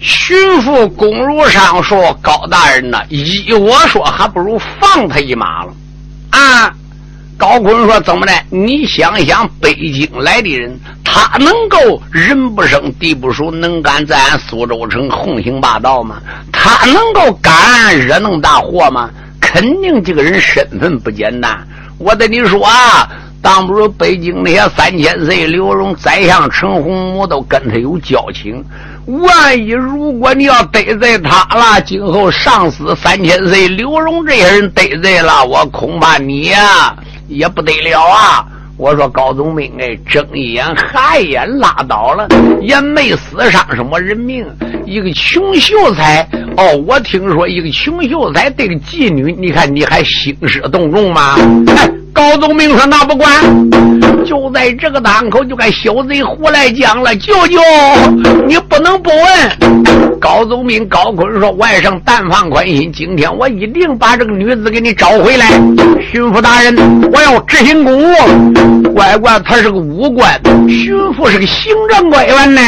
巡抚龚如上说：“高大人呐，依我说，还不如放他一马了。”啊，高坤说：“怎么的？你想想，北京来的人，他能够人不生地不熟，能敢在俺苏州城横行霸道吗？他能够敢惹那么大祸吗？肯定这个人身份不简单。我对你说啊。”当不如北京那些三千岁刘荣、宰相陈洪武都跟他有交情。万一如果你要得罪他了，今后上司三千岁刘荣这些人得罪了，我恐怕你呀也不得了啊！我说高宗明，哎，睁一眼含一眼拉倒了，也没死伤什么人命。一个穷秀才哦，我听说一个穷秀才对个妓女，你看你还兴师动众吗？哎。高宗明说：“那不管，就在这个档口，就该小贼胡来讲了。舅舅，你不能不问。”高宗明高坤说：“外甥但放宽心，今天我一定把这个女子给你找回来。”巡抚大人，我要执行公务。乖乖，他是个武官，巡抚是个行政官员呢。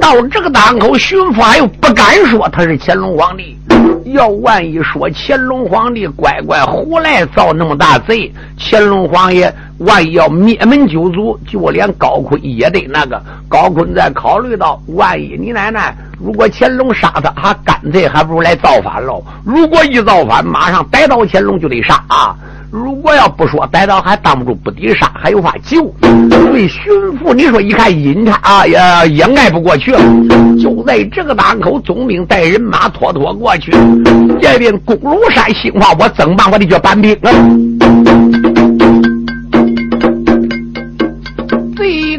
到这个当口，巡抚还又不敢说他是乾隆皇帝。要万一说乾隆皇帝乖乖胡来造那么大贼，乾隆皇爷万一要灭门九族，就连高坤也得那个。高坤在考虑到，万一你奶奶如果乾隆杀他，还干脆还不如来造反喽。如果一造反，马上逮到乾隆就得杀啊。如果要不说逮到，还挡不住不抵杀，还有法救。对巡抚，你说一看阴差呀，也也挨不过去了。就在这个档口，总兵带人马拖拖过去。这边公庐山兴化，我怎么办？我得叫搬兵啊！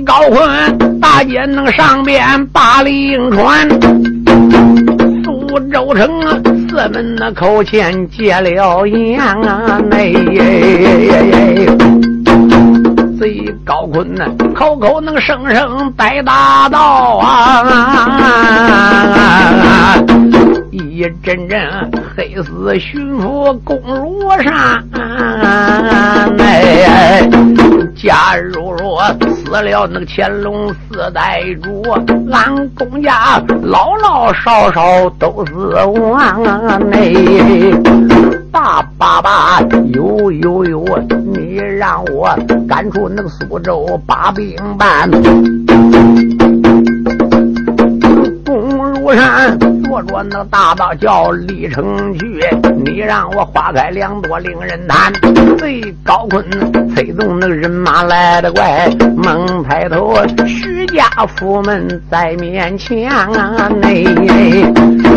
高坤大街那上边八里营船，苏州城。四门那口前结了言啊，那贼高坤呐，口口能声声带大道啊，一阵阵黑丝巡抚攻如山，哎，假如若死了那个乾隆四代主，俺公家老老少少都是亡，哎，爸爸爸，有有有，你让我赶出那个苏州把兵办。山着那大道叫李成去，你让我花开两朵令人叹。最高坤催动那个人马来得快，猛抬头，徐家府门在面前啊！内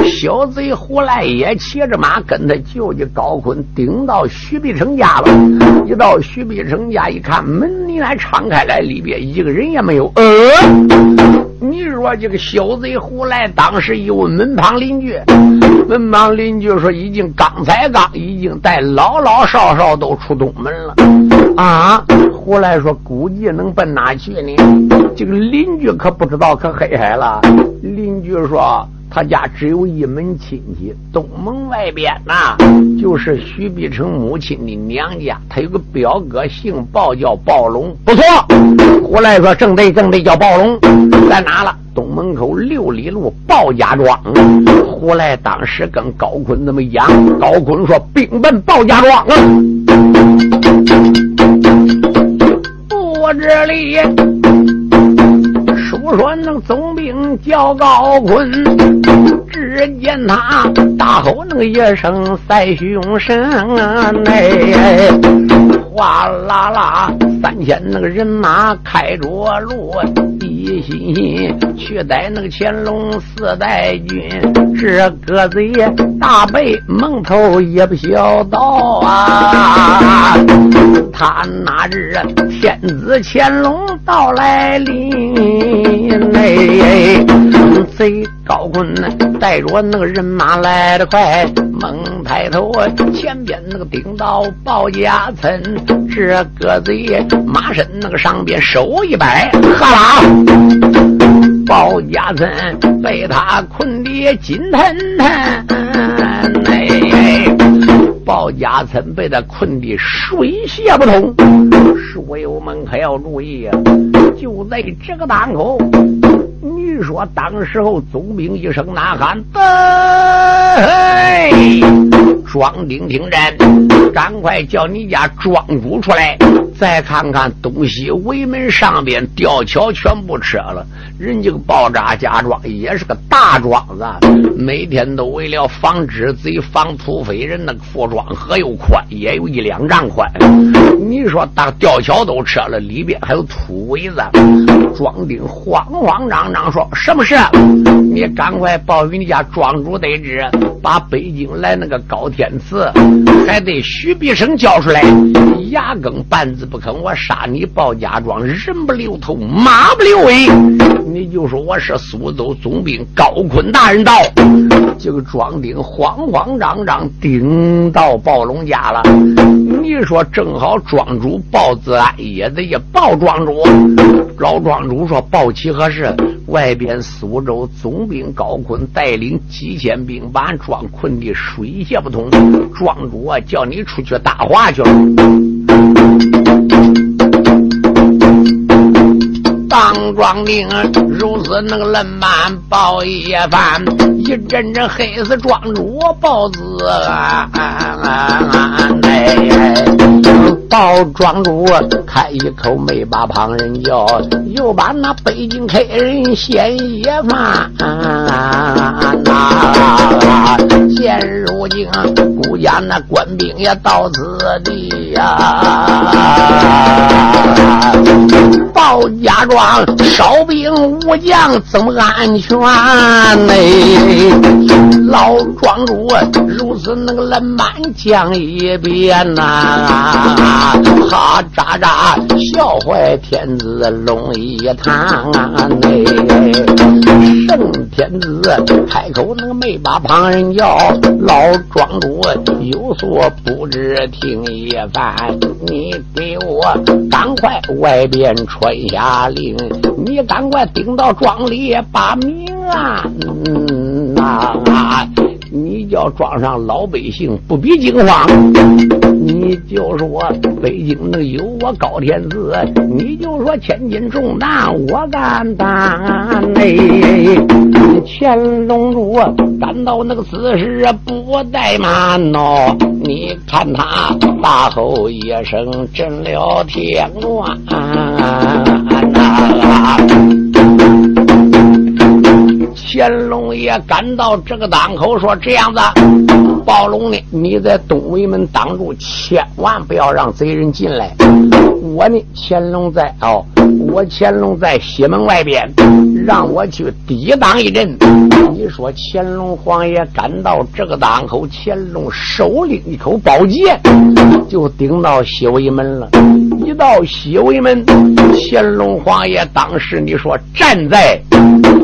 小贼胡来也骑着马跟他舅舅高坤顶到徐必成家了。一到徐必成家，一看门里来敞开来，里边一个人也没有。呃。你说这个小贼胡来，当时一问门旁邻居，门旁邻居说已经刚才刚已经带老老少少都出东门了。啊，胡来说估计能奔哪去呢？这个邻居可不知道，可黑海了。邻居说。他家只有一门亲戚，东门外边呐，就是徐碧成母亲的娘家。他有个表哥，姓鲍，叫鲍龙。不错，胡来说正对正对，叫暴龙，在哪了？东门口六里路鲍家庄。胡来当时跟高坤那么讲，高坤说兵奔鲍家庄啊。我这里。说那总兵叫高坤，只见他大吼那个一声赛雄神啊！哎，哗啦啦，三千那个人马开着路，一心心去逮那个乾隆四代军。这个贼大背蒙头也不小道啊！他哪知天子乾隆到来临？内贼高坤带着那个人马来得快，猛抬头前边那个顶到鲍家村，这个贼马身那个上边手一摆，哈啦，鲍家村被他困得紧腾腾，鲍家村被他困得水泄不通，书友们可要注意啊！就在这个当口，你说当时候总兵一声呐喊，得，庄丁听战，赶快叫你家庄主出来。再看看东西围门上边吊桥全部撤了，人家个爆炸家庄也是个大庄子，每天都为了防止贼、防土匪人，那个副庄河又宽，也有一两丈宽。你说当吊桥都撤了，里边还有土围子，庄丁慌慌张张说：“什么事？你赶快报与你家庄主得知，把北京来那个高天赐，还得徐必生叫出来，牙根半字。”不肯我杀你鲍家庄，人不留头，马不留尾，你就说我是苏州总兵高坤大人到，这个庄丁慌慌张张顶到暴龙家了。你说正好庄主鲍子安也得也鲍庄主，老庄主说报起何事？外边苏州总兵高坤带领几千兵把庄困的水泄不通，庄主啊叫你出去打话去了。当庄丁如此那个冷板报一番，一阵阵黑死庄主报子啊！报庄主开一口没把旁人叫，又把那北京黑人先一番。现如今孤家那官兵也到此地呀，啊庄。少兵无将怎么安全呢？老庄主如此那个冷满讲一遍呐，哈喳喳笑坏天子龙一堂嘞。圣天子开口那个没把旁人叫，老庄主有所不知听一番，你给我赶快外边传下你赶快顶到庄里把命！啊！你叫庄上老百姓不必惊慌，你就说北京的有我高天子，你就说千斤重担我敢担嘞。乾隆主感到那个此时不怠慢哦，你看他大吼一声震了天啊。乾隆爷赶到这个档口，说：“这样子，暴龙呢？你在东围门挡住，千万不要让贼人进来。我呢，乾隆在哦，我乾隆在西门外边，让我去抵挡一阵。你说，乾隆皇爷赶到这个档口，乾隆手拎一口宝剑，就顶到西围门了。一到西围门，乾隆皇爷当时你说站在。”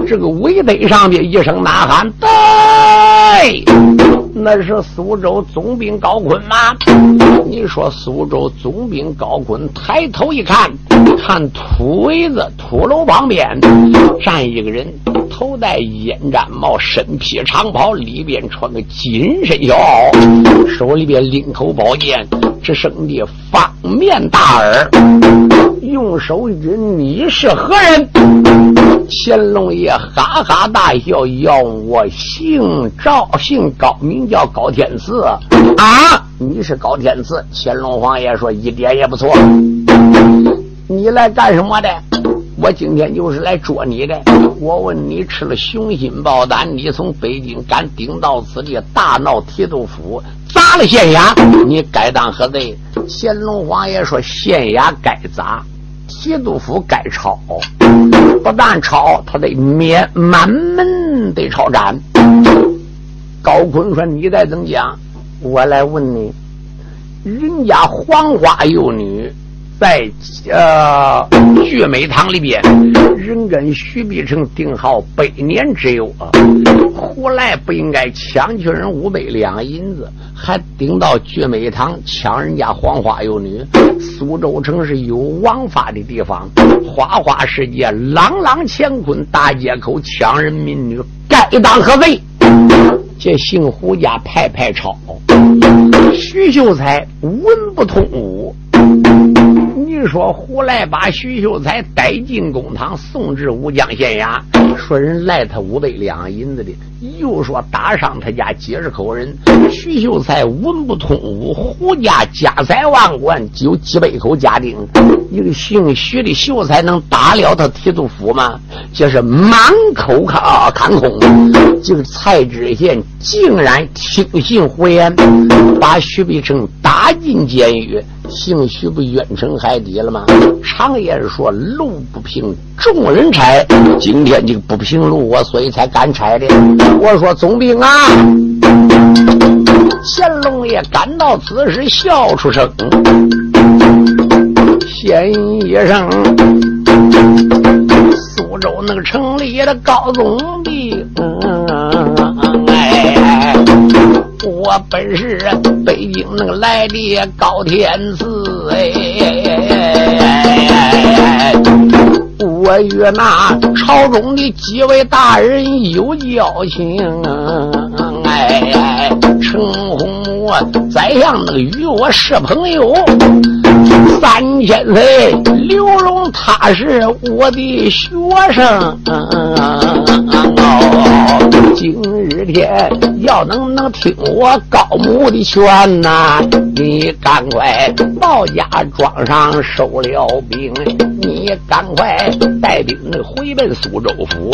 这个围堆上的一声呐喊，对，那是苏州总兵高坤吗？你说苏州总兵高坤抬头一看，看土围子土楼旁边站一个人，头戴烟毡帽，身披长袍，里边穿个紧身小袄，手里边拎口宝剑，只生的方面大耳，用手一指：“你是何人？”乾隆爷哈哈大笑：“要我姓赵，姓高，名叫高天赐啊！你是高天赐？”乾隆皇爷说：“一点也不错。你来干什么的？我今天就是来捉你的。我问你，吃了雄心豹胆，你从北京敢顶到此地，大闹提督府，砸了县衙，你该当何罪？”乾隆皇爷说：“县衙该砸。”提督府该抄，不但抄，他得免满门得抄斩。高坤说：“你再怎么讲？我来问你，人家黄花幼女。”在呃聚美堂里边，人跟徐必成定好百年之友啊，胡来不应该抢去人五百两银子，还顶到聚美堂抢人家黄花幼女。苏州城是有王法的地方，花花世界，朗朗乾坤大街口抢人民女，该当何罪？这姓胡家派派抄，徐秀才文不通武。说胡来把徐秀才带进公堂，送至武江县衙，说人赖他五百两银子的，又说打伤他家几十口人。徐秀才文不通武，胡家家财万贯，有几百口家丁。一个姓徐的秀才能打了他提督府吗？这是满口看看空。这个蔡知县竟然听信胡言，把徐必成打进监狱。姓徐不冤沉海底了吗？常言说路不平，众人拆。今天这个不平路，我所以才敢拆的。我说总兵啊，乾隆爷赶到此时笑出声，先一声，苏州那个城里的高总兵。嗯本是北京那个来的高天赐，哎，我与那朝中的几位大人有交情，哎，陈洪武宰相那个与我是朋友，三千岁刘荣他是我的学生。今日天要能能听我高母的劝呐，你赶快到家庄上收了兵，你赶快带兵回奔苏州府，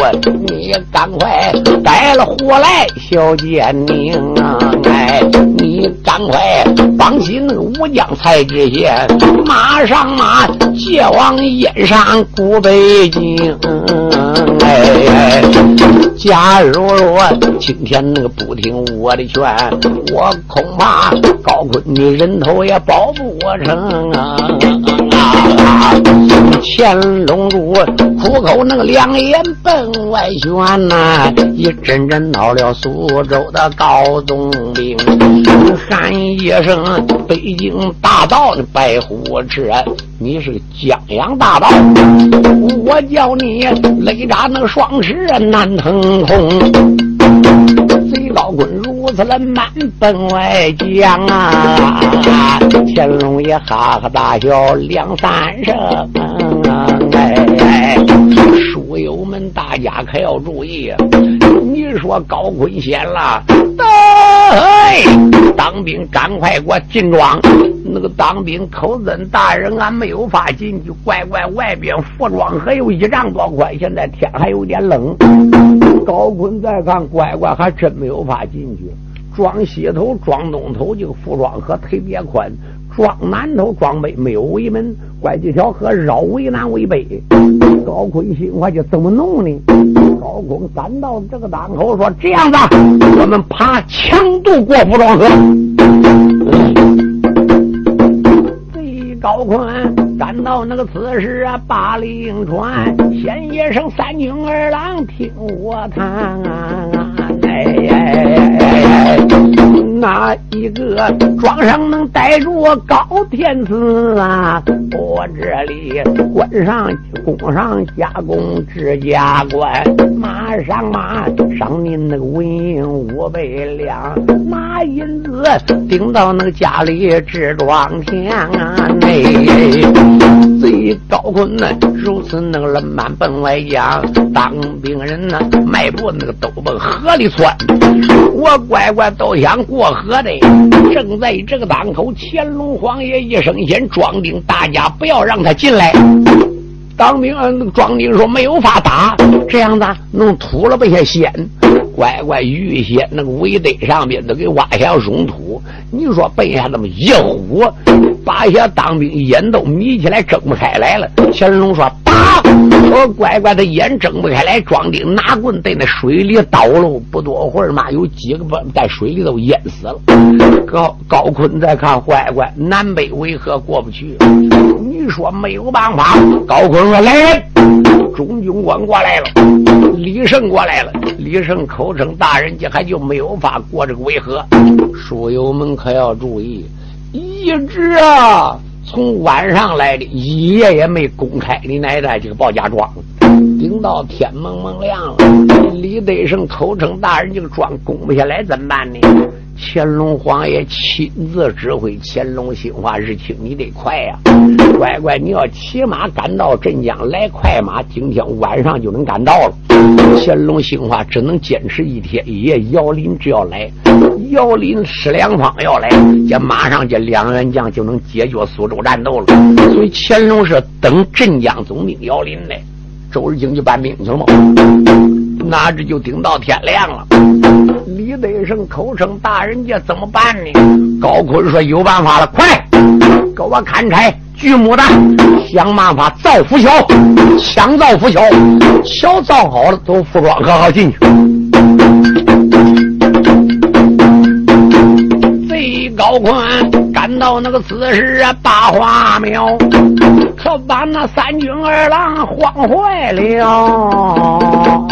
你赶快带了火来小建宁啊！哎，你赶快绑起那个武将蔡知县，马上马借往燕山古北京。哎，假如说今天那个不听我的劝，我恐怕高坤的人头也保不成啊！乾隆主苦口那个两眼奔外旋呐，一阵阵闹了苏州的高宗兵，喊一声北京大道的白虎车。你是江洋大盗，我叫你雷扎那双翅难腾空。贼老滚入胡子了满奔外江啊！乾隆爷哈哈大笑两三声。哎哎，书友们，大家可要注意，你说高坤先了，哎，当兵赶快给我进庄。那个当兵口尊大人，俺没有法进去。乖乖，外边服装还有一丈多宽，现在天还有点冷。高坤再看，乖乖还真没有法进去。装西头、装东头，这个服装和特别宽；装南头、装北没有围门，拐几条河绕为南为北。高坤心话就怎么弄呢？高公赶到这个档口，说：“这样子，我们爬强渡过服装河。”高坤赶到那个此时啊，八里营船，先一声三军二郎听我谈啊。哎，哪一个庄上能逮住高天赐啊？我这里官上工上加工指甲官，上马赏您那个文银五百两，拿银子顶到那个家里置庄田啊！哎，贼高坤呢，如此那个冷满奔外江，当兵人呢，迈步那个都奔河里窜。我乖乖都想过河的，正在这个当口，乾隆皇爷一声先庄丁，大家不要让他进来。当兵啊，那个庄丁说没有法打，这样子弄土了不些先，乖乖预先那个围堆上边都给挖下溶土。你说背下那么一呼，把些当兵眼都眯起来睁不开来了。乾隆说打，我乖乖的眼睁不开来，庄丁拿棍在那水里倒了，不多会儿嘛，有几个在水里都淹死了。高高坤再看乖乖南北为何过不去？你说没有办法。高坤说来人，中军官过来了，李胜过来了。李胜口称大人，这还就没有法过这个渭河。书友们可要注意，一直啊，从晚上来的，一夜也没公开你奶奶这个鲍家庄，顶到天蒙蒙亮了。李德胜口称大人，这个庄攻不下来怎么办呢？乾隆皇爷亲自指挥，乾隆兴化日清，你得快呀！乖乖，你要骑马赶到镇江来，快马今天晚上就能赶到了。乾隆兴化只能坚持一天一夜。姚林只要来，姚林施良方要来，这马上这两员将就能解决苏州战斗了。所以乾隆是等镇江总兵姚林来，周日京就搬兵去了吗？哪知就顶到天亮了。李德胜口称大人家怎么办呢？高坤说有办法了，快给我砍柴锯木的，想办法造浮桥，抢造浮桥，桥造好了，都服装可好进去。贼高坤赶到那个此时啊，大花庙，可把那三军二郎慌坏了。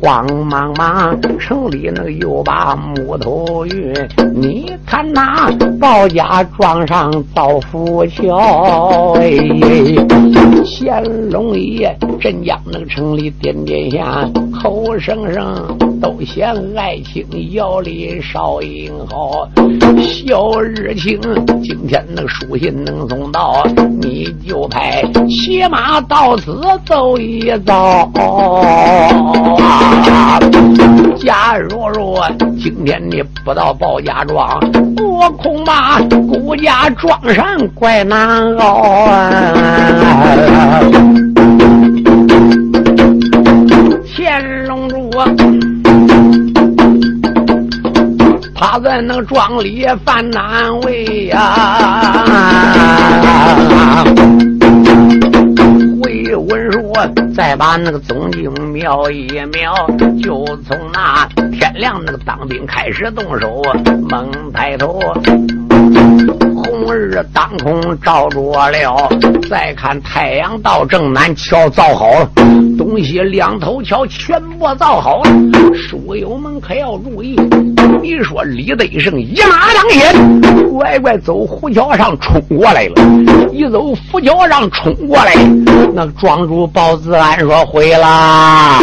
慌忙忙，城里那个又把木头运，你看那包家庄上造浮桥，哎，乾隆爷镇江那个城里点点香，口声声都嫌爱卿姚里少英好。小日清今天那个书信能送到，你就派骑马到此走一遭。假如若今天你不到鲍家庄，我恐怕孤家庄上怪难熬啊！乾隆主，他在那庄里犯难为呀。文说，再把那个总经瞄一瞄，就从那天亮那个当兵开始动手，猛抬头。红日当空照着了，再看太阳到正南，桥造好了，东西两头桥全部造好了。书友们可要注意，你说李德胜一马当先，乖乖走虎桥上冲过来了，一走虎桥上冲过来，那庄主包子安说毁啦，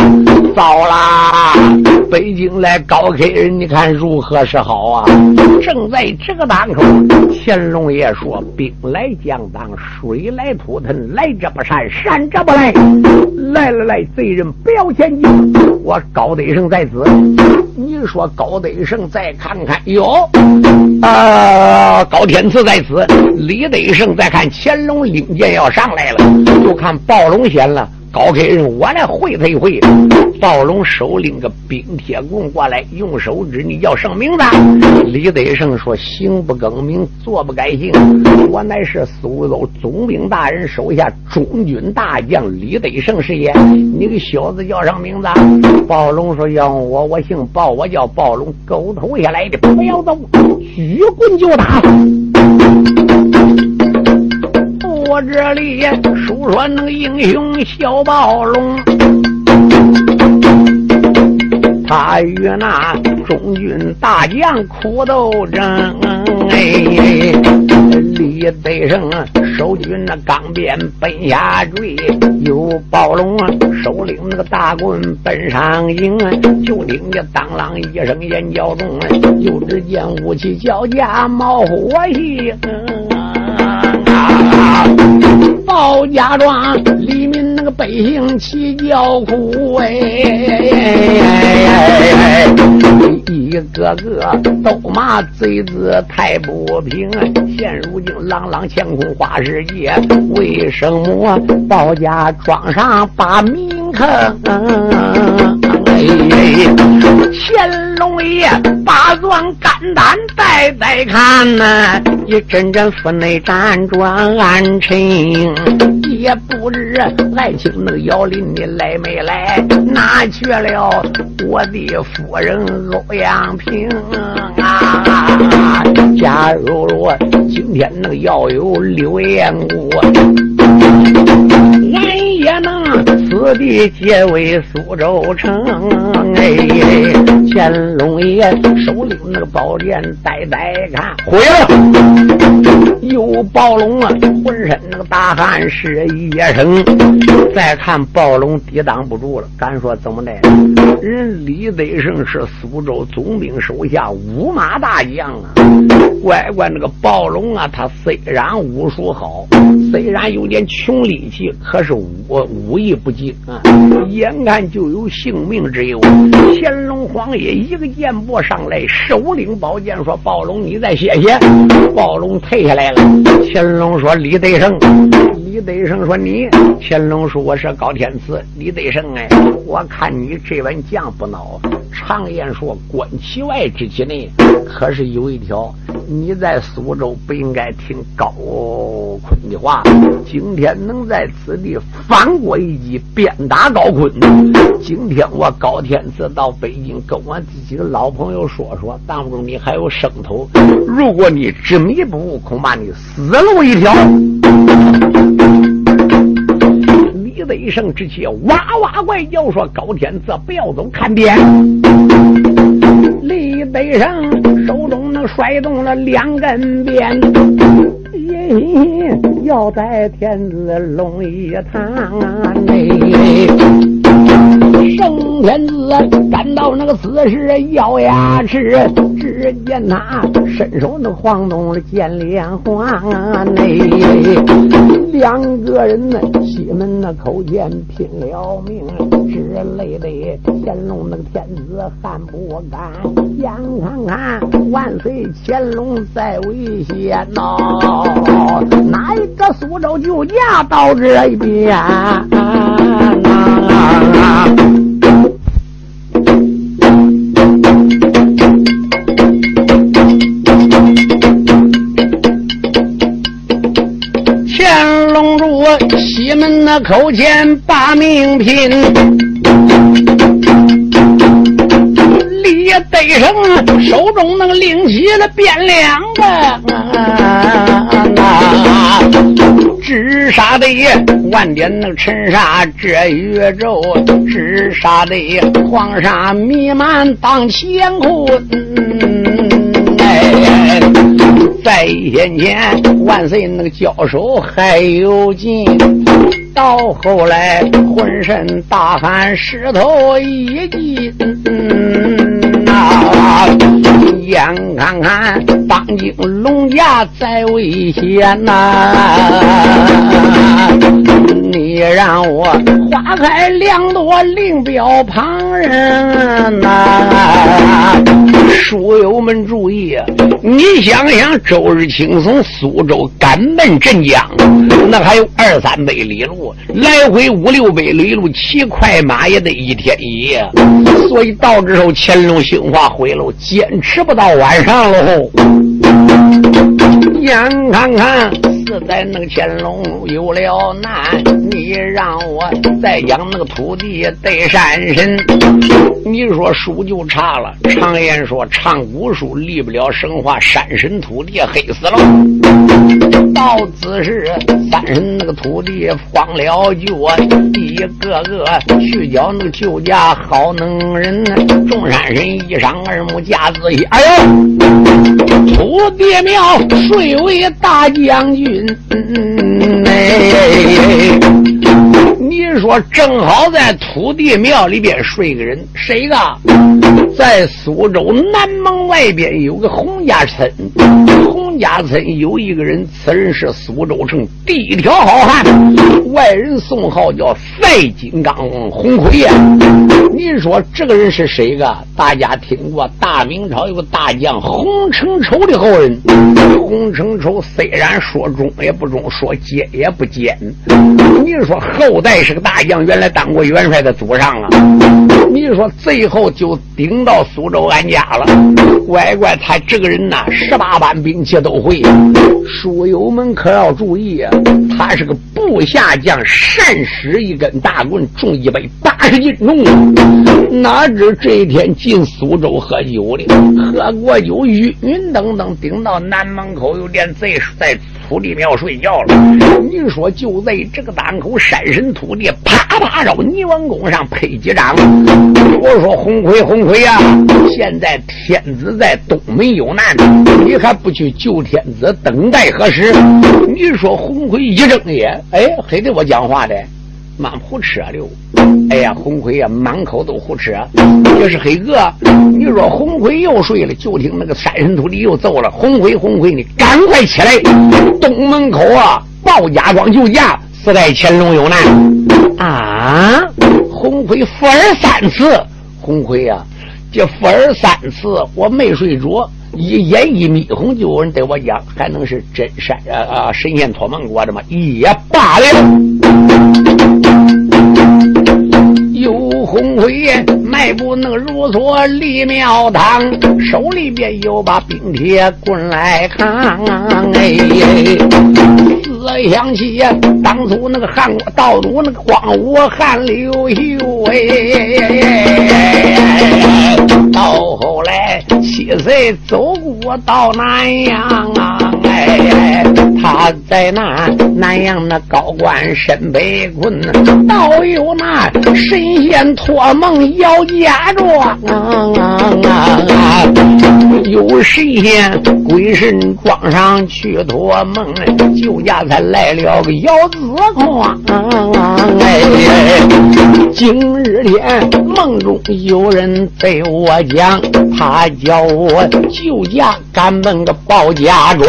糟啦！北京来高客人，你看如何是好啊？正在这个当口，乾隆爷说：“兵来将挡，水来土屯，来者不善，善者不来。来来来，贼人不要前进。我高德胜在此。你说高德胜再看看，哟，啊，高天赐在此。李德胜再看乾隆领剑要上来了，就看暴龙先了。”高开人，我来会他一会。暴龙手拎个冰铁棍过来，用手指你叫什么名字？李德胜说：“行不更名，坐不改姓。我乃是苏州总兵大人手下中军大将李德胜是也。你个小子叫什么名字？”暴龙说：“要我，我姓暴，我叫暴龙。狗头下来的，不要走，举棍就打。”我这里述说那个英雄小暴龙，他与那中军大将苦斗争。哎，李德胜守军那钢鞭奔下坠，有暴龙手领那个大棍奔上迎。就听见当啷一声眼叫中，就只见武器交加冒火星。包家庄里面那个百姓齐叫苦哎，一个个都骂贼子太不平。现如今朗朗乾坤花世界，为什么包家庄上把民坑？乾隆爷把状肝胆带带看呐，一阵阵府内辗转安沉，也不知爱卿那个姚林你来没来？哪去了我的夫人欧阳平啊？假如说今天那个要有刘延谷。俺也能此地皆为苏州城。哎，乾隆爷手里那个宝剑呆呆看，毁了。有暴龙啊，浑身那个大汗是一声。再看暴龙抵挡不住了，敢说怎么的？人李德胜是苏州总兵手下五马大将啊。乖乖，那个暴龙啊，他虽然武术好，虽然有点穷力气，可是武武艺不精啊，眼看就有性命之忧。乾隆皇爷一个箭步上来，手领宝剑说：“暴龙，你再歇歇。”暴龙退下来了。乾隆说：“李德胜。”李德胜说：“你。”乾隆说：“我是高天赐。”李德胜哎，我看你这碗酱不孬。常言说：“观其外，之其内。”可是有一条。你在苏州不应该听高坤的话。今天能在此地反过一击，鞭打高坤。今天我高天赐到北京，跟我自己的老朋友说说，当中你还有生头。如果你执迷不悟，恐怕你死路一条。李德胜之气哇哇怪叫说：“高天子，不要走，看鞭。”李德胜手中能甩动了两根鞭，要在天子龙一堂内。圣天子感到那个此时咬牙齿，只见他伸手那晃动了剑连环内，两个人呢，西门那口剑拼了命，之类的。乾隆那个天子还不敢，眼看看万岁乾隆在危险呐，哪一个苏州救驾到这一边？乾那口前把命拼，李得胜手中能拎起了变两个。直杀的万点那个尘沙遮宇宙，直杀的黄沙弥漫当乾坤。在先前万岁那个交手还有劲，到后来浑身大汗湿透一襟。眼看看，当今龙家在危险呐！你让我花开两朵，另表旁人呐！书友们注意啊，你想想，周日轻松苏州赶奔镇江，那还有二三百里路，来回五六百里路，骑快马也得一天一夜。所以到这时候，乾隆兴化回路，坚持不到晚上喽。眼看看，在那个乾隆有了难，你让我再养那个土地得山神，你说书就差了。常言说，唱古书离不了神话，山神土地黑死了。到此时，三神那个土地慌了脚，一个个去叫那个救驾好能人，众山神一上二目架子一，哎呦，土地庙睡。为大将军，哎，你说正好在土地庙里边睡个人，谁个？在苏州南门外边有个洪家村，洪家村有一个人，此人是苏州城第一条好汉，外人送号叫赛金刚洪奎呀。你说这个人是谁个？大家听过大明朝有个大将洪承畴的后人，洪承畴虽然说忠也不忠，说奸也不奸。你说后代是个大将，原来当过元帅的祖上啊。你说最后就顶。到苏州安家了，乖乖，他这个人呐，十八般兵器都会。书友们可要注意，他是个部下将，善使一根大棍，重一百八十斤重。哪知这一天进苏州喝酒了，喝过酒晕晕等等，顶到南门口有点贼在。土地庙睡觉了。你说就在这个档口，山神土地啪啪绕泥王宫上拍几掌。我说红奎红奎呀，现在天子在东门有难，你还不去救天子，等待何时？你说红奎一睁眼，哎，黑的我讲话的。满胡扯溜，哎呀，红奎呀，满口都胡扯。这是黑哥，你说红奎又睡了，就听那个三神土地又奏了。红奎，红奎，你赶快起来！东门口啊，鲍家庄救驾，四代乾隆有难啊！红奎复耳三次，红奎呀，这复耳三次，我没睡着，一眼一眯红，就有人对我讲，还能是真山啊啊神仙托梦过的吗？也罢了。有红辉迈步那个如所立庙堂，手里边有把冰铁棍来扛。哎，思想起当初那个汉国道主那个荒芜汉刘秀哎，七岁走过到南阳啊哎，他在那南阳那高官身被困，倒有那神。仙托梦要嫁妆，有神仙鬼神装上去托梦，就家才来了个姚子矿。哎，今日天梦中有人对我讲，他叫我酒家赶奔个报家庄。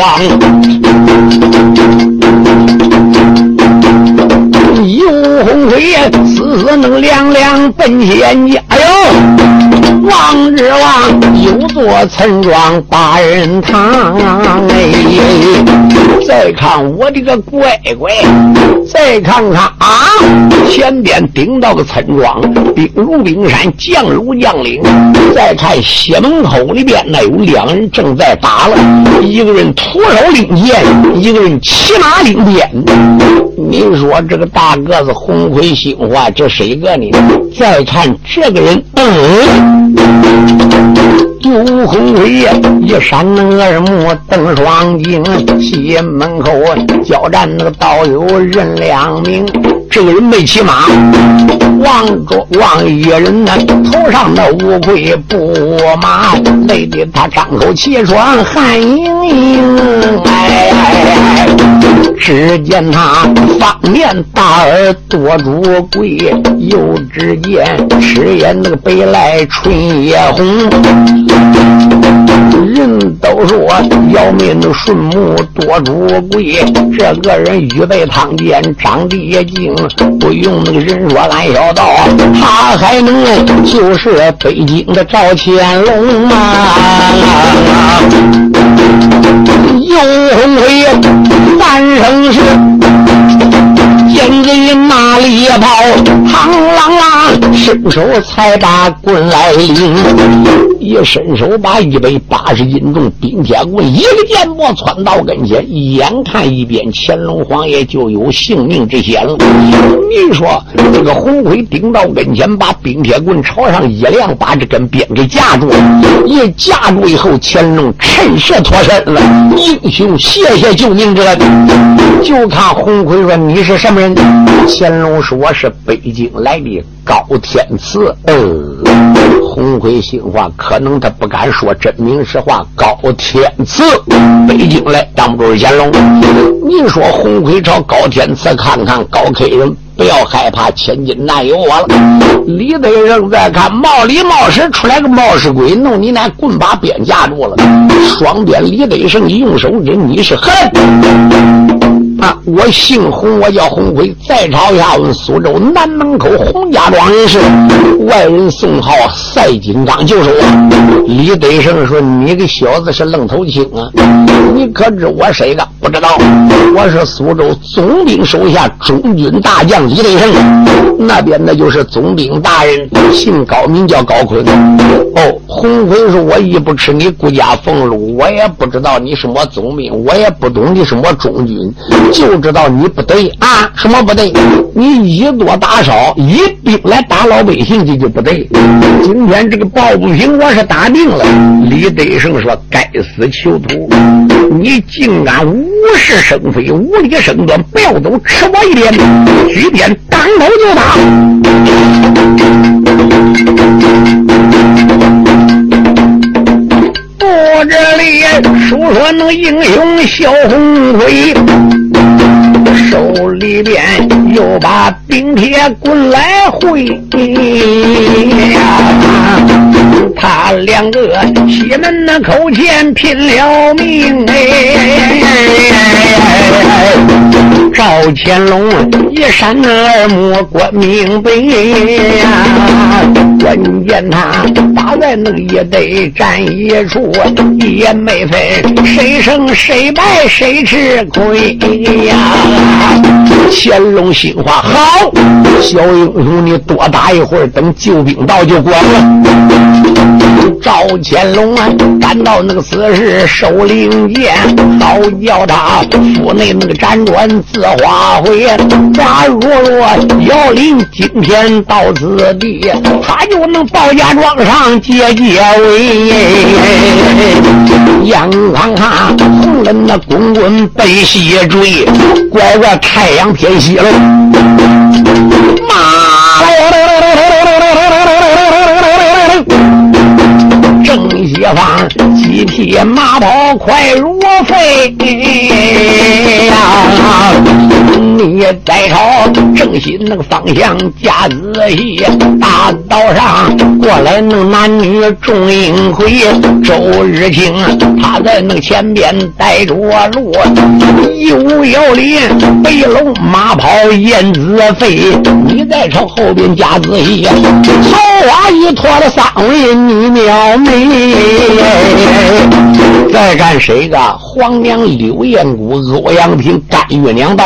有红辉，丝丝能凉凉奔仙家。哎呦，望日望，有座村庄八人堂。哎，再看我的个乖乖，再看看啊，前边顶到个村庄，兵如冰山，将如将岭。再看西门口里边，那有两人正在打了，一个人徒手拎剑，一个人骑马领鞭。你说这个大个子红盔新花，这谁个呢？再看这个人，嗯，杜红伟，一扇耳目瞪双睛，西门口交战那个道友任良明。这个人没骑马，望着望一人呢，头上的乌龟布马，累得他张口气喘汗盈盈。哎，只见他方面大耳多珠贵，又只见赤眼那个白来春也红。人都说要命的顺目多珠贵，这个人预备汤剑，长得也精。不用那个人说，俺小道，他还能就是北京的赵乾隆吗？又红辉，三生是。见人那猎炮，嘡啷啷，伸手才把棍来领，一伸手把一百八十斤重冰铁棍一个箭步窜到跟前，眼看一边乾隆皇爷就有性命之险了。你说这个红盔顶到跟前，把冰铁棍朝上一亮，把这根鞭给架住了。一架住以后，乾隆趁势脱身了。英雄谢谢救命之恩。就看红盔说：“你是什么人？”乾隆说：“是北京京来的高天赐。”呃，红盔新话，可能他不敢说真名实话。高天赐，北京来，当不住乾隆。你说红盔朝高天赐看看，高 K 人不要害怕，千金难有我了。李德胜在看，冒里冒失出来个冒失鬼，弄你那棍把鞭架住了。双鞭，李德胜一用手指，你是恨。啊！我姓洪，我叫洪辉。再朝下问苏州南门口洪家庄人士，外人送号赛金刚，就是我。李德胜说：“你个小子是愣头青啊！你可知我谁个？不知道。我是苏州总兵手下中军大将李德胜。那边那就是总兵大人，姓高，名叫高坤。哦，洪奎说：我一不吃你顾家俸禄，我也不知道你是我总兵，我也不懂你是我中军。”就知道你不对啊！什么不对？你以多打少，以兵来打老百姓，这就不对。今天这个抱不平，我是打定了。李德胜说：“该死囚徒，你竟敢无事生非，无理生端，不要走，吃我一鞭！举鞭当头就打！”我这里说说那英雄小红魁，手里边又把冰铁棍来挥呀，他两个西门那口前拼了命哎，赵乾隆一闪耳目观明白呀，关键他打在那个也得站一处。也没分谁胜谁败，谁吃亏呀！乾隆心话好，小英雄你多打一会儿，等救兵到就管了。赵乾隆啊，赶到那个死时收灵剑，好叫他府内那个辗转自花回。假如若姚林今天到此地，他就能报家庄上结结围。眼看看红人那滚滚奔西追，乖乖太阳偏西喽，妈正西方几匹马跑快如飞呀！你再朝正西那个方向加仔细，大道上过来那男女众英魁，周日清他在那个前边带着路，右摇林北龙马跑燕子飞，你再朝后边加仔细，桃花一托了三位女妙美，再看谁个皇娘刘彦谷、欧阳平、甘月娘到。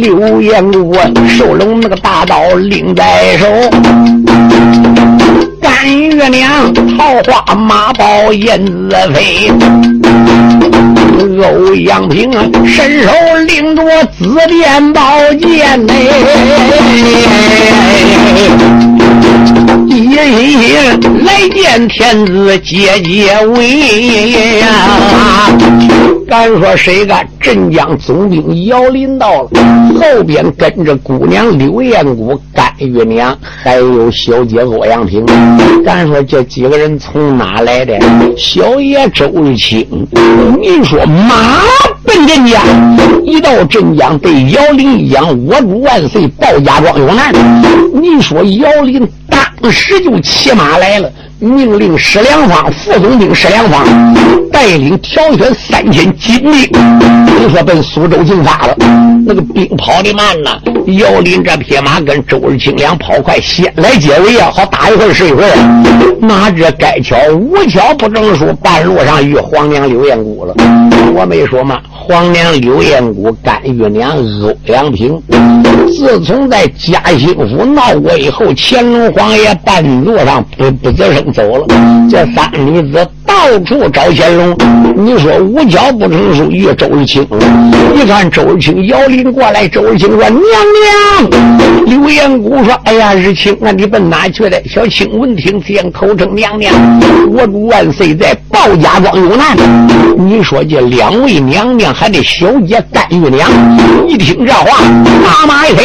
刘彦祖收拢那个大刀拎在手，甘月娘桃花马宝燕子飞，欧阳平伸手拎着紫电宝剑嘞。一心来见天子结结尾呀！敢说谁敢镇江总兵姚林到了，后边跟着姑娘刘彦谷、甘月娘，还有小姐欧阳平。敢说这几个人从哪来的？小爷周日清，你说马奔镇江，一到镇江对姚林一讲：“我主万岁，报家庄有难。”你说姚林此时就骑马来了。命令施良方副总兵施良方带领挑选三千精兵，你说奔苏州进发了。那个兵跑的慢呐，姚林这匹马跟周日清两跑快，先来解围啊，好打一会儿是一会儿。哪知该巧无巧不成书，半路上遇皇娘刘彦谷了。我没说嘛？皇娘刘彦谷、甘玉娘、欧阳平，自从在嘉兴府闹过以后，乾隆皇爷半路上不不吱声。走了，这三女子到处找乾隆。你说无巧不成书，遇周日清。一看周日清，摇铃过来，周日清说：“娘娘。”刘彦谷说：“哎呀，日清啊，你奔哪去了？”小青闻听，先口称娘娘。我主万岁在鲍家庄有难。你说这两位娘娘还得小姐甘玉娘。一听这话，大马一飞。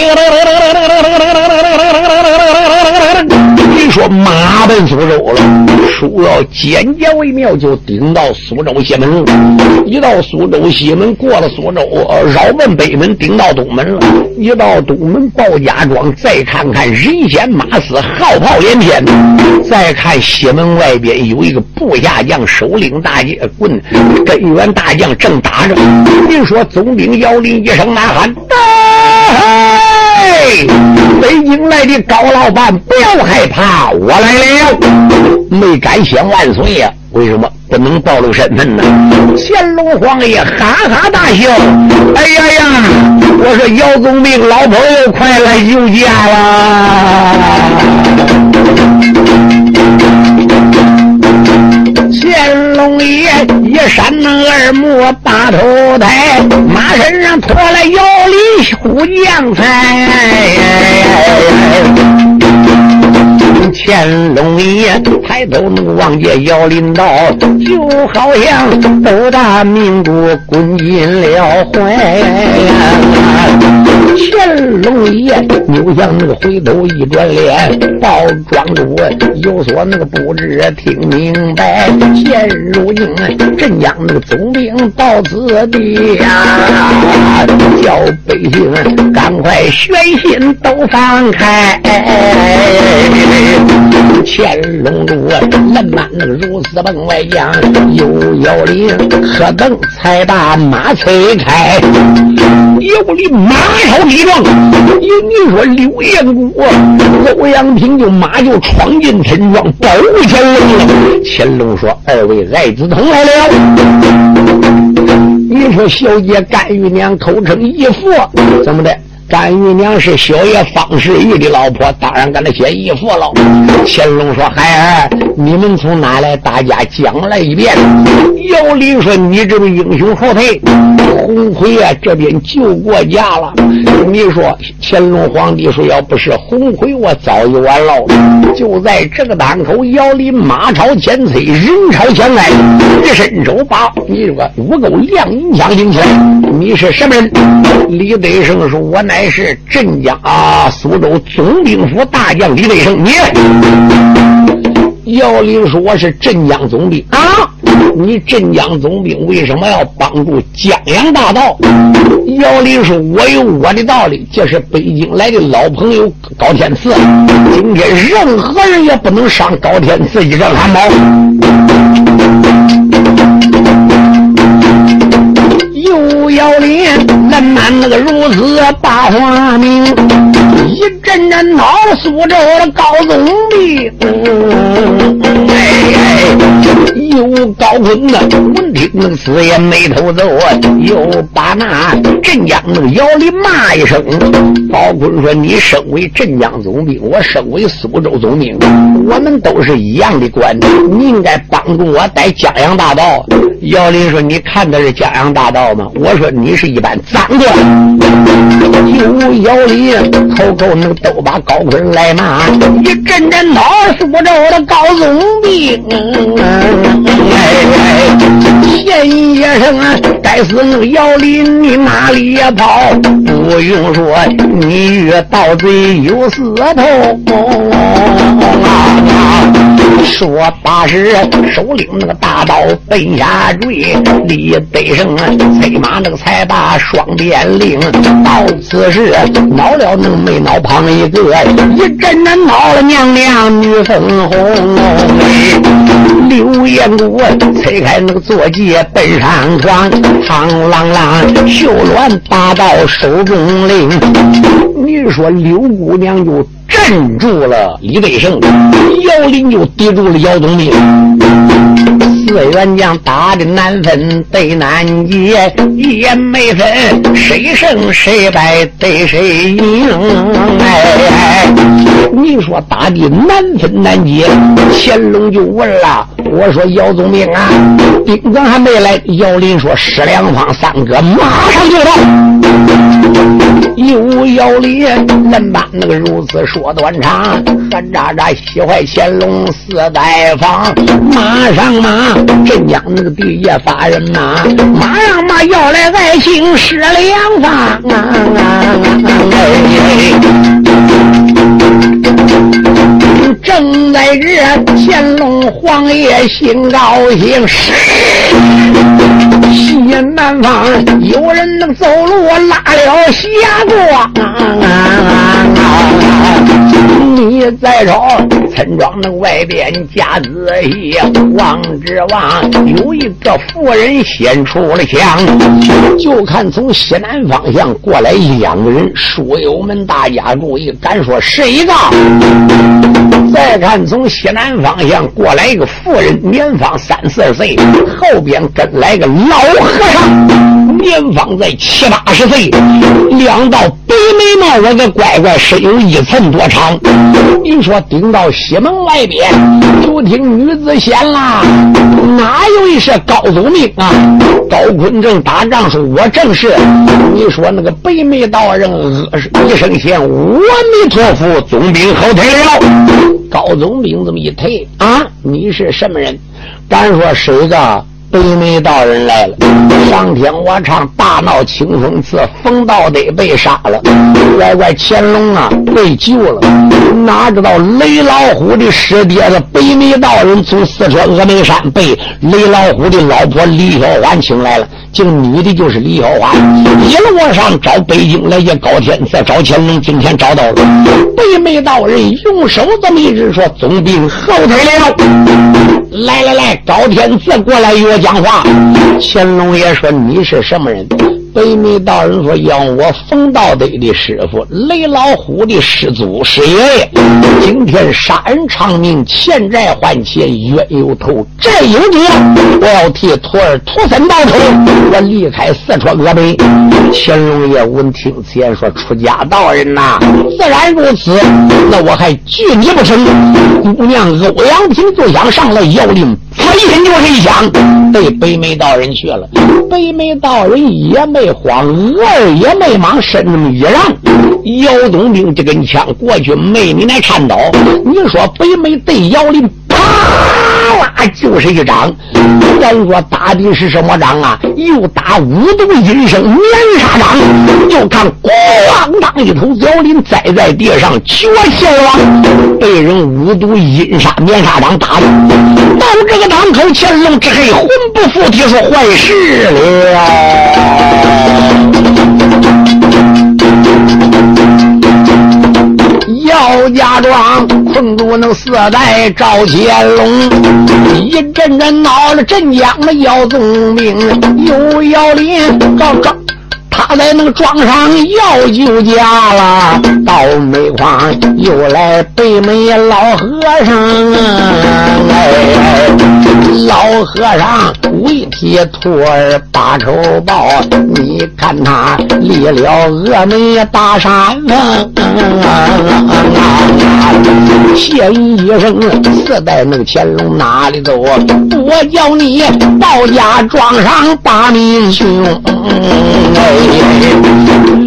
说马奔苏州了，书要简洁为妙，就顶到苏州西门。一到苏州西门，过了苏州，绕奔北门，顶到东门了。一到东门，鲍家庄，再看看人仙马死，号炮连天。再看西门外边有一个部下将，首领大将棍根源大将正打着。你说总兵姚林一声呐喊。北京来的高老板，不要害怕，我来了。没敢想万岁呀？为什么不能暴露身份呢？乾隆皇爷哈哈大笑。哎呀呀！我说姚总兵老朋友，快来救驾啦！乾隆爷一扇那二目把头抬，马身上脱了腰里虎将才。乾隆爷抬头能望见姚林道，就好像斗大明珠滚进了。怀。乾隆爷扭向那个回头一转脸，报庄主有所那个不知听明白。现如今镇江那个总兵到此地呀，叫百姓赶快悬心都放开。乾隆主冷满那个如此门外将，又要领何等才把马催开？有领马超力壮，你你说刘彦古、欧阳平就马就闯进陈庄保护乾隆了。乾隆说：“二位爱子同来了。”你说小姐甘玉娘口称义父，怎么的？甘玉娘是小爷方世玉的老婆，当然跟他写义父了。乾隆说：“孩儿，你们从哪来？大家讲了一遍。”姚林说：“你这个英雄后退，红奎啊，这边救过家了。你说乾隆皇帝说，要不是红奎，我早就完了。就在这个当口，姚林马超前催，人朝前来，一伸手把你这个五钩亮银枪拎起来。你是什么人？李德胜说：“我乃。”是镇江啊，苏州总兵府大将李德胜。你姚林说我是镇江总兵啊，你镇江总兵为什么要帮助江洋大盗？姚林说我有我的道理，这是北京来的老朋友高天赐，今天任何人也不能伤高天赐一根汗毛。又姚林那满那个如此大花名，一阵阵恼苏州的高宗兵。又高坤呢，闻听那个此言眉头皱，又把那镇江那个姚林骂一声。高坤说：“你身为镇江总兵，我身为苏州总兵，我们都是一样的官，你应该帮助我逮江洋大盗。”姚林说：“你看的是江洋大盗吗？”我说：“你是一般脏官。”又姚林口口那个都把高坤来骂，一阵阵恼苏州的高总兵。哎，钱先生啊，该死那个姚林，你哪里也跑？不用说，你与盗贼有私通。说八十，手领那个大刀奔下坠，李德胜催马那个才把双鞭令。到此时，恼了那没恼旁一个，一阵阵恼了娘娘女粉红。刘彦祖催开那个坐骑奔上床，苍啷啷绣鸾大刀手中令。你说刘姑娘就。镇住了李德胜，姚林就抵住了姚宗明。四员将打的难分对难解，一言没分谁胜谁败对谁赢。哎，哎你说打的难分难解，乾隆就问了，我说姚宗明啊，兵长还没来。姚林说十两方三哥马上就到。又姚林恁把那个如此说断肠，韩渣渣喜坏乾隆四代方，马上马。镇江那个地爷发人呐，马上马要来爱情十两方。正在这，乾隆皇爷心高兴。西南方有人能走路拉了霞光。你再瞅村庄的外边家子细，望之望有一个妇人先出了墙，就看从西南方向过来两个人，书友们大家注意，敢说谁个？再看从西南方向过来一个妇人，年方三四岁，后边跟来个老和尚，方在七八十岁，两道。白眉毛我个乖乖身有一寸多长。你说顶到西门外边，就听女子贤啦，哪有一是高宗明啊？高坤正打仗说：“我正是。”你说那个白眉道人一声先，阿弥陀佛，总兵后退了。高宗兵这么一退啊，你是什么人？敢说是个？北眉道人来了，上天我唱大闹清风寺，冯道得被杀了，乖乖乾隆啊被救了，哪知道雷老虎的师爹子北眉道人从四川峨眉山被雷老虎的老婆李小环请来了。这女的就是李小华，一路上找北京来见高天赐，找乾隆，今天找到了。北眉道人用手这么一指，说：“总兵后退了。”来来来，高天赐过来与我讲话。乾隆爷说：“你是什么人？”北眉道人说：“要我冯道德的师傅，雷老虎的师祖师爷爷，今天杀人偿命，欠债还钱，冤有头，债有主，我要替徒儿徒孙报仇。我离开四川峨眉。”乾隆爷闻听此言，说：“出家道人呐，自然如此。那我还拒你不成？姑娘欧阳平就想上来要令。”他一听就是一枪，被北美道人去了。北美道人也没慌，额儿也没忙，身子一让，姚东兵这根枪过去，没你那颤抖。你说北美对姚林，啪啦就是一掌。咱说打的是什么掌啊？又打五毒阴生面杀掌。就看咣当一头，姚林栽在地上，绝血了，被人五毒阴杀面杀掌打的。到这个当口，乾隆之黑魂不附体，说坏事了。姚家庄困住那四代赵乾隆，一阵阵闹了镇江的姚宗明，又姚林赵赵。他在那个庄上要酒家了，到煤矿又来北门老和尚，哎，老和尚为替徒儿把仇报，你看他立了峨眉大山峰，谢一声，四代那个乾隆哪里走？我叫你到家庄上把名兄，哎。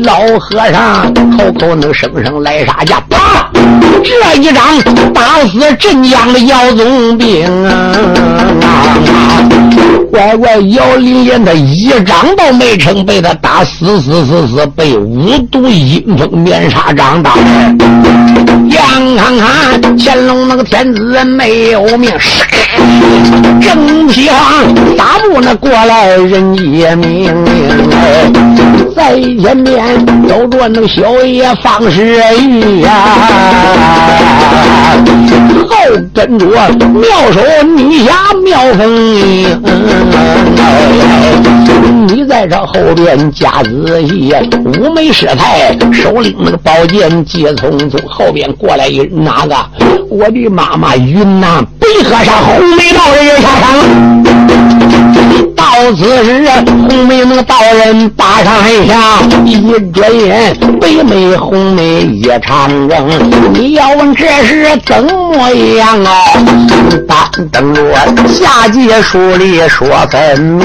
老和尚口口能声声来杀价，啪！这一掌打死镇江的姚总兵啊！乖乖，姚林连他一掌都没成，被他打死死死死，被五毒阴风面纱掌打。杨康康乾隆那个天子没有命，杀正批王打不那过来人也命。在前面走着那小爷方世玉呀，后跟着妙手女侠妙风你在这后边加仔细，五眉师太手拎那个宝剑，急匆匆后边过来一哪个？我的妈妈云南北和尚红眉道人也下场。到此时，红眉那个道人把上黑下一转眼，北美红眉一长征。你要问这是怎么样啊？单等我下界书里说分明。